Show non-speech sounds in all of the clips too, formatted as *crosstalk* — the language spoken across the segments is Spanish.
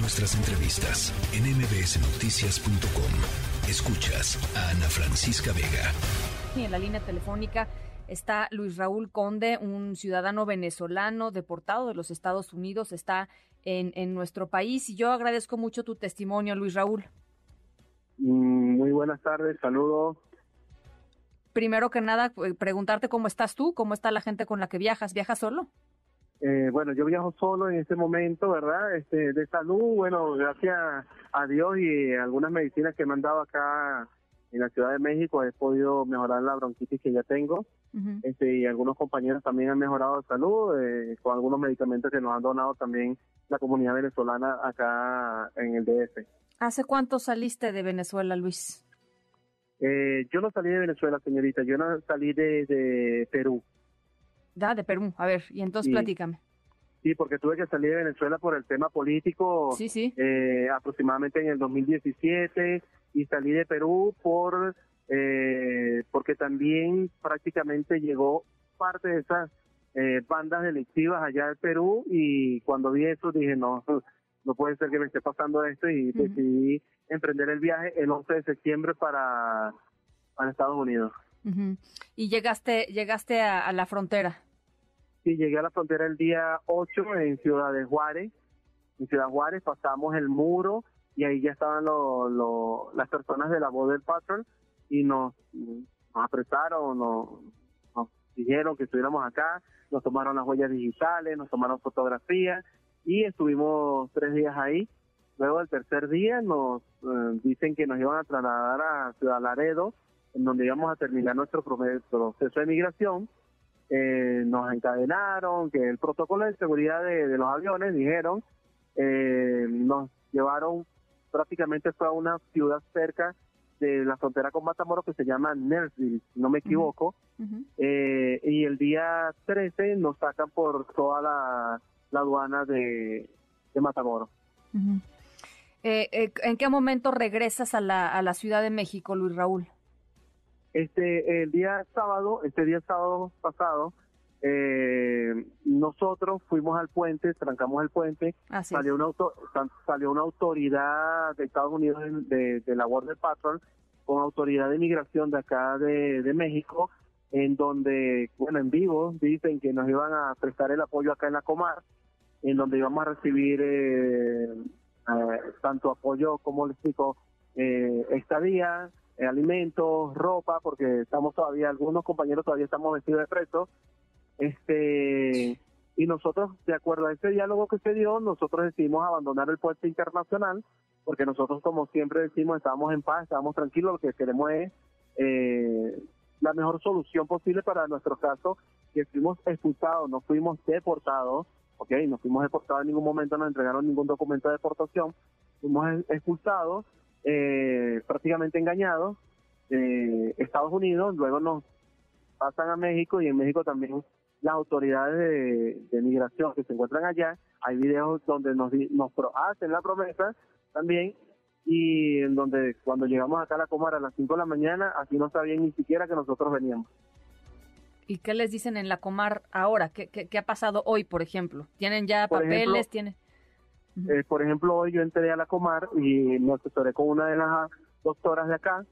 Nuestras entrevistas en mbsnoticias.com. Escuchas a Ana Francisca Vega. Y en la línea telefónica está Luis Raúl Conde, un ciudadano venezolano deportado de los Estados Unidos, está en, en nuestro país y yo agradezco mucho tu testimonio, Luis Raúl. Mm, muy buenas tardes, saludos. Primero que nada, eh, preguntarte cómo estás tú, cómo está la gente con la que viajas. ¿Viajas solo? Eh, bueno, yo viajo solo en este momento, ¿verdad? Este, de salud, bueno, gracias a Dios y algunas medicinas que me han dado acá en la Ciudad de México he podido mejorar la bronquitis que ya tengo. este, y algunos compañeros también han mejorado de salud eh, con algunos medicamentos que nos han donado también la comunidad venezolana acá en el DF. ¿Hace cuánto saliste de Venezuela, Luis? Eh, yo no salí de Venezuela, señorita, yo no salí de, Perú. Da, de Perú. A ver, y entonces platícame. Sí, porque tuve que salir de Venezuela por el tema político. Sí, sí. Eh, aproximadamente en el 2017 y salí de Perú por eh, porque también prácticamente llegó parte de esas eh, bandas delictivas allá de Perú y cuando vi eso dije no *laughs* no puede ser que me esté pasando esto y decidí emprender el viaje el 11 de septiembre para, para Estados Unidos. ¿Y llegaste llegaste a, la frontera? Sí, llegué a la frontera el día 8 en Ciudad de Juárez. En Ciudad Juárez pasamos el muro y ahí ya estaban las personas de la Border Patrol y nos, nos apretaron, nos, dijeron que estuviéramos acá, nos tomaron las huellas digitales, nos tomaron fotografías y estuvimos tres días ahí. Luego el tercer día nos eh, dicen que nos iban a trasladar a Ciudad Laredo, en donde íbamos a terminar nuestro proceso de migración. Eh, nos encadenaron, que el protocolo de seguridad de, los aviones, dijeron, eh, nos llevaron prácticamente fue a una ciudad cerca de la frontera con Matamoros que se llama Nersville, si no me equivoco. y el día 13 nos sacan por toda la la aduana de, de Matamoros. Eh, eh, ¿En qué momento regresas a la, a la Ciudad de México, Luis Raúl? Este, el día sábado, este día sábado pasado, eh, nosotros fuimos al puente, trancamos el puente, salió una, auto, salió una autoridad de Estados Unidos de, de, la Border Patrol con autoridad de inmigración de acá de, de México, en donde, bueno, en vivo dicen que nos iban a prestar el apoyo acá en la Comar, en donde íbamos a recibir eh, eh, tanto apoyo como les explico, eh, estadía, alimentos, ropa, porque estamos todavía, algunos compañeros todavía estamos vestidos de presos. Este, y nosotros, de acuerdo a ese diálogo que se dio, nosotros decidimos abandonar el puerto internacional, porque nosotros, como siempre decimos, estábamos en paz, estábamos tranquilos, lo que queremos es la mejor solución posible para nuestro caso, que fuimos expulsados, no fuimos deportados, ok, no fuimos deportados en ningún momento, no entregaron ningún documento de deportación, fuimos expulsados, eh, prácticamente engañados, eh, Estados Unidos, luego nos pasan a México y en México también las autoridades de, migración que se encuentran allá, hay videos donde nos, nos hacen la promesa también y en donde cuando llegamos acá a la Comar a las 5 de la mañana, aquí no sabían ni siquiera que nosotros veníamos. ¿Y qué les dicen en la Comar ahora? ¿Qué, qué, ha pasado hoy, por ejemplo? ¿Tienen ya papeles? ¿Tienen? Eh, por ejemplo, hoy yo entré a la Comar y me asesoré con una de las doctoras de acá.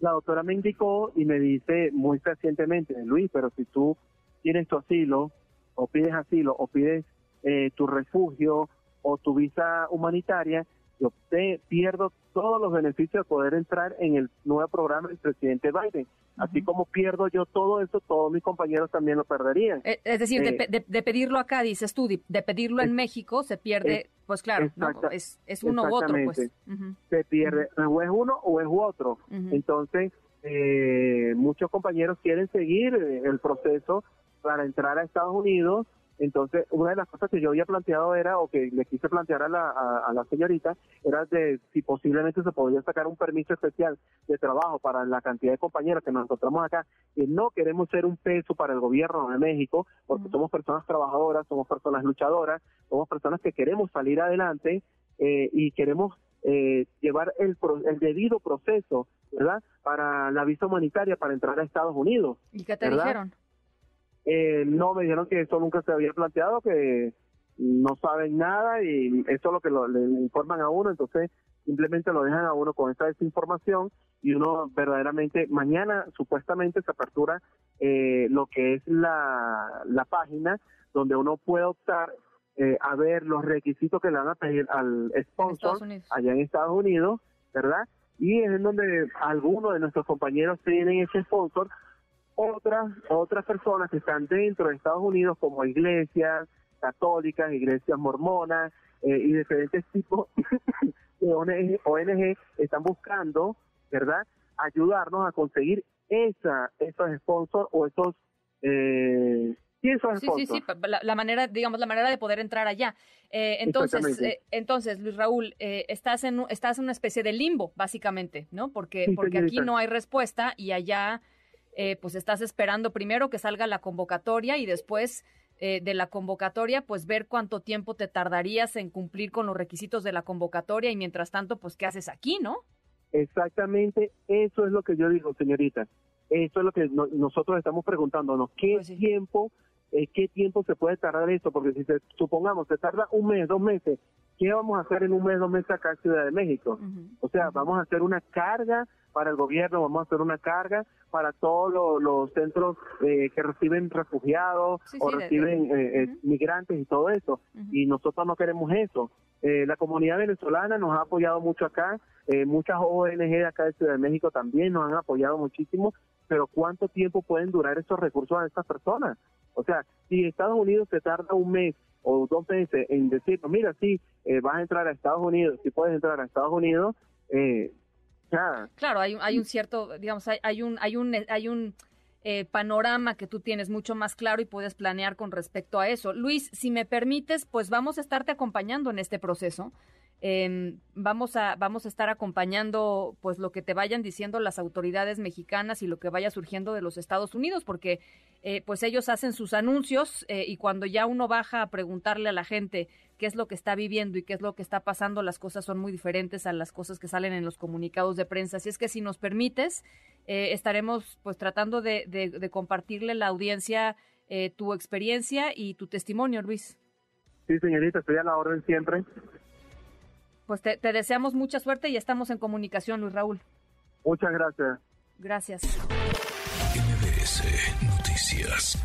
La doctora me indicó y me dice muy recientemente, Luis, pero si tú tienes tu asilo, o pides asilo, o pides eh, tu refugio, o tu visa humanitaria, yo te pierdo todos los beneficios de poder entrar en el nuevo programa del presidente Biden. Así como pierdo yo todo eso, todos mis compañeros también lo perderían. Eh, es decir, de, eh, pedirlo acá, dices tú, de pedirlo en México se pierde, pues claro, es, es, uno u otro. Pues. Se pierde, o es uno o es otro. Entonces, eh, muchos compañeros quieren seguir el proceso para entrar a Estados Unidos entonces, una de las cosas que yo había planteado era, o que le quise plantear a la, a, la señorita, era de si posiblemente se podría sacar un permiso especial de trabajo para la cantidad de compañeros que nos encontramos acá, que no queremos ser un peso para el gobierno de México, porque somos personas trabajadoras, somos personas luchadoras, somos personas que queremos salir adelante eh, y queremos eh, llevar el, el debido proceso, ¿verdad? Para la visa humanitaria para entrar a Estados Unidos. ¿Y qué te dijeron? Eh, no, me dijeron que eso nunca se había planteado, que, no saben nada y eso es lo que le informan a uno, entonces simplemente lo dejan a uno con esa desinformación y uno verdaderamente, mañana supuestamente se apertura eh, lo que es la, la página donde uno puede optar eh, a ver los requisitos que le van a pedir al sponsor allá en Estados Unidos, ¿verdad? Y es en donde algunos de nuestros compañeros tienen ese sponsor, otras otras personas que están dentro de Estados Unidos como iglesias católicas, iglesias mormonas eh, y diferentes tipos *laughs* de ONG, están buscando, ¿verdad?, ayudarnos a conseguir esa esos sponsors o esos eh, sí, sí, sí, la, manera, digamos, la manera de poder entrar allá. Eh, entonces, eh, entonces, Luis Raúl, eh, estás en estás en una especie de limbo, básicamente, ¿no? Porque porque aquí no hay respuesta y allá, pues estás esperando primero que salga la convocatoria y después de la convocatoria, pues ver cuánto tiempo te tardarías en cumplir con los requisitos de la convocatoria y mientras tanto, pues qué haces aquí, ¿no? Exactamente, eso es lo que yo digo, señorita. Eso es lo que nosotros estamos preguntándonos. ¿Qué pues tiempo eh, qué tiempo se puede tardar esto, porque si se, supongamos se tarda un mes, dos meses, ¿qué vamos a hacer en un mes, dos meses acá en Ciudad de México? O sea, vamos a hacer una carga para el gobierno, vamos a hacer una carga para todos los, centros eh, que reciben refugiados o reciben eh, migrantes y todo eso. Y nosotros no queremos eso. la comunidad venezolana nos ha apoyado mucho acá, muchas ONG de acá de Ciudad de México también nos han apoyado muchísimo, pero ¿cuánto tiempo pueden durar esos recursos a estas personas? O sea, si Estados Unidos se tarda un mes o dos meses en decir, mira, sí, eh, vas a entrar a Estados Unidos, si puedes entrar a Estados Unidos, eh, Claro, hay, hay un cierto, digamos, hay, hay un, hay un, hay un eh, panorama que tú tienes mucho más claro y puedes planear con respecto a eso. Luis, si me permites, pues vamos a estarte acompañando en este proceso. Eh, vamos a vamos a estar acompañando pues lo que te vayan diciendo las autoridades mexicanas y lo que vaya surgiendo de los Estados Unidos porque eh, pues ellos hacen sus anuncios eh, y cuando ya uno baja a preguntarle a la gente qué es lo que está viviendo y qué es lo que está pasando las cosas son muy diferentes a las cosas que salen en los comunicados de prensa. Así es que si nos permites eh, estaremos pues tratando de, de, compartirle a la audiencia tu experiencia y tu testimonio Luis. Sí señorita estoy a la orden siempre pues te, deseamos mucha suerte y estamos en comunicación, Luis Raúl. Muchas gracias. Gracias. MBS Noticias.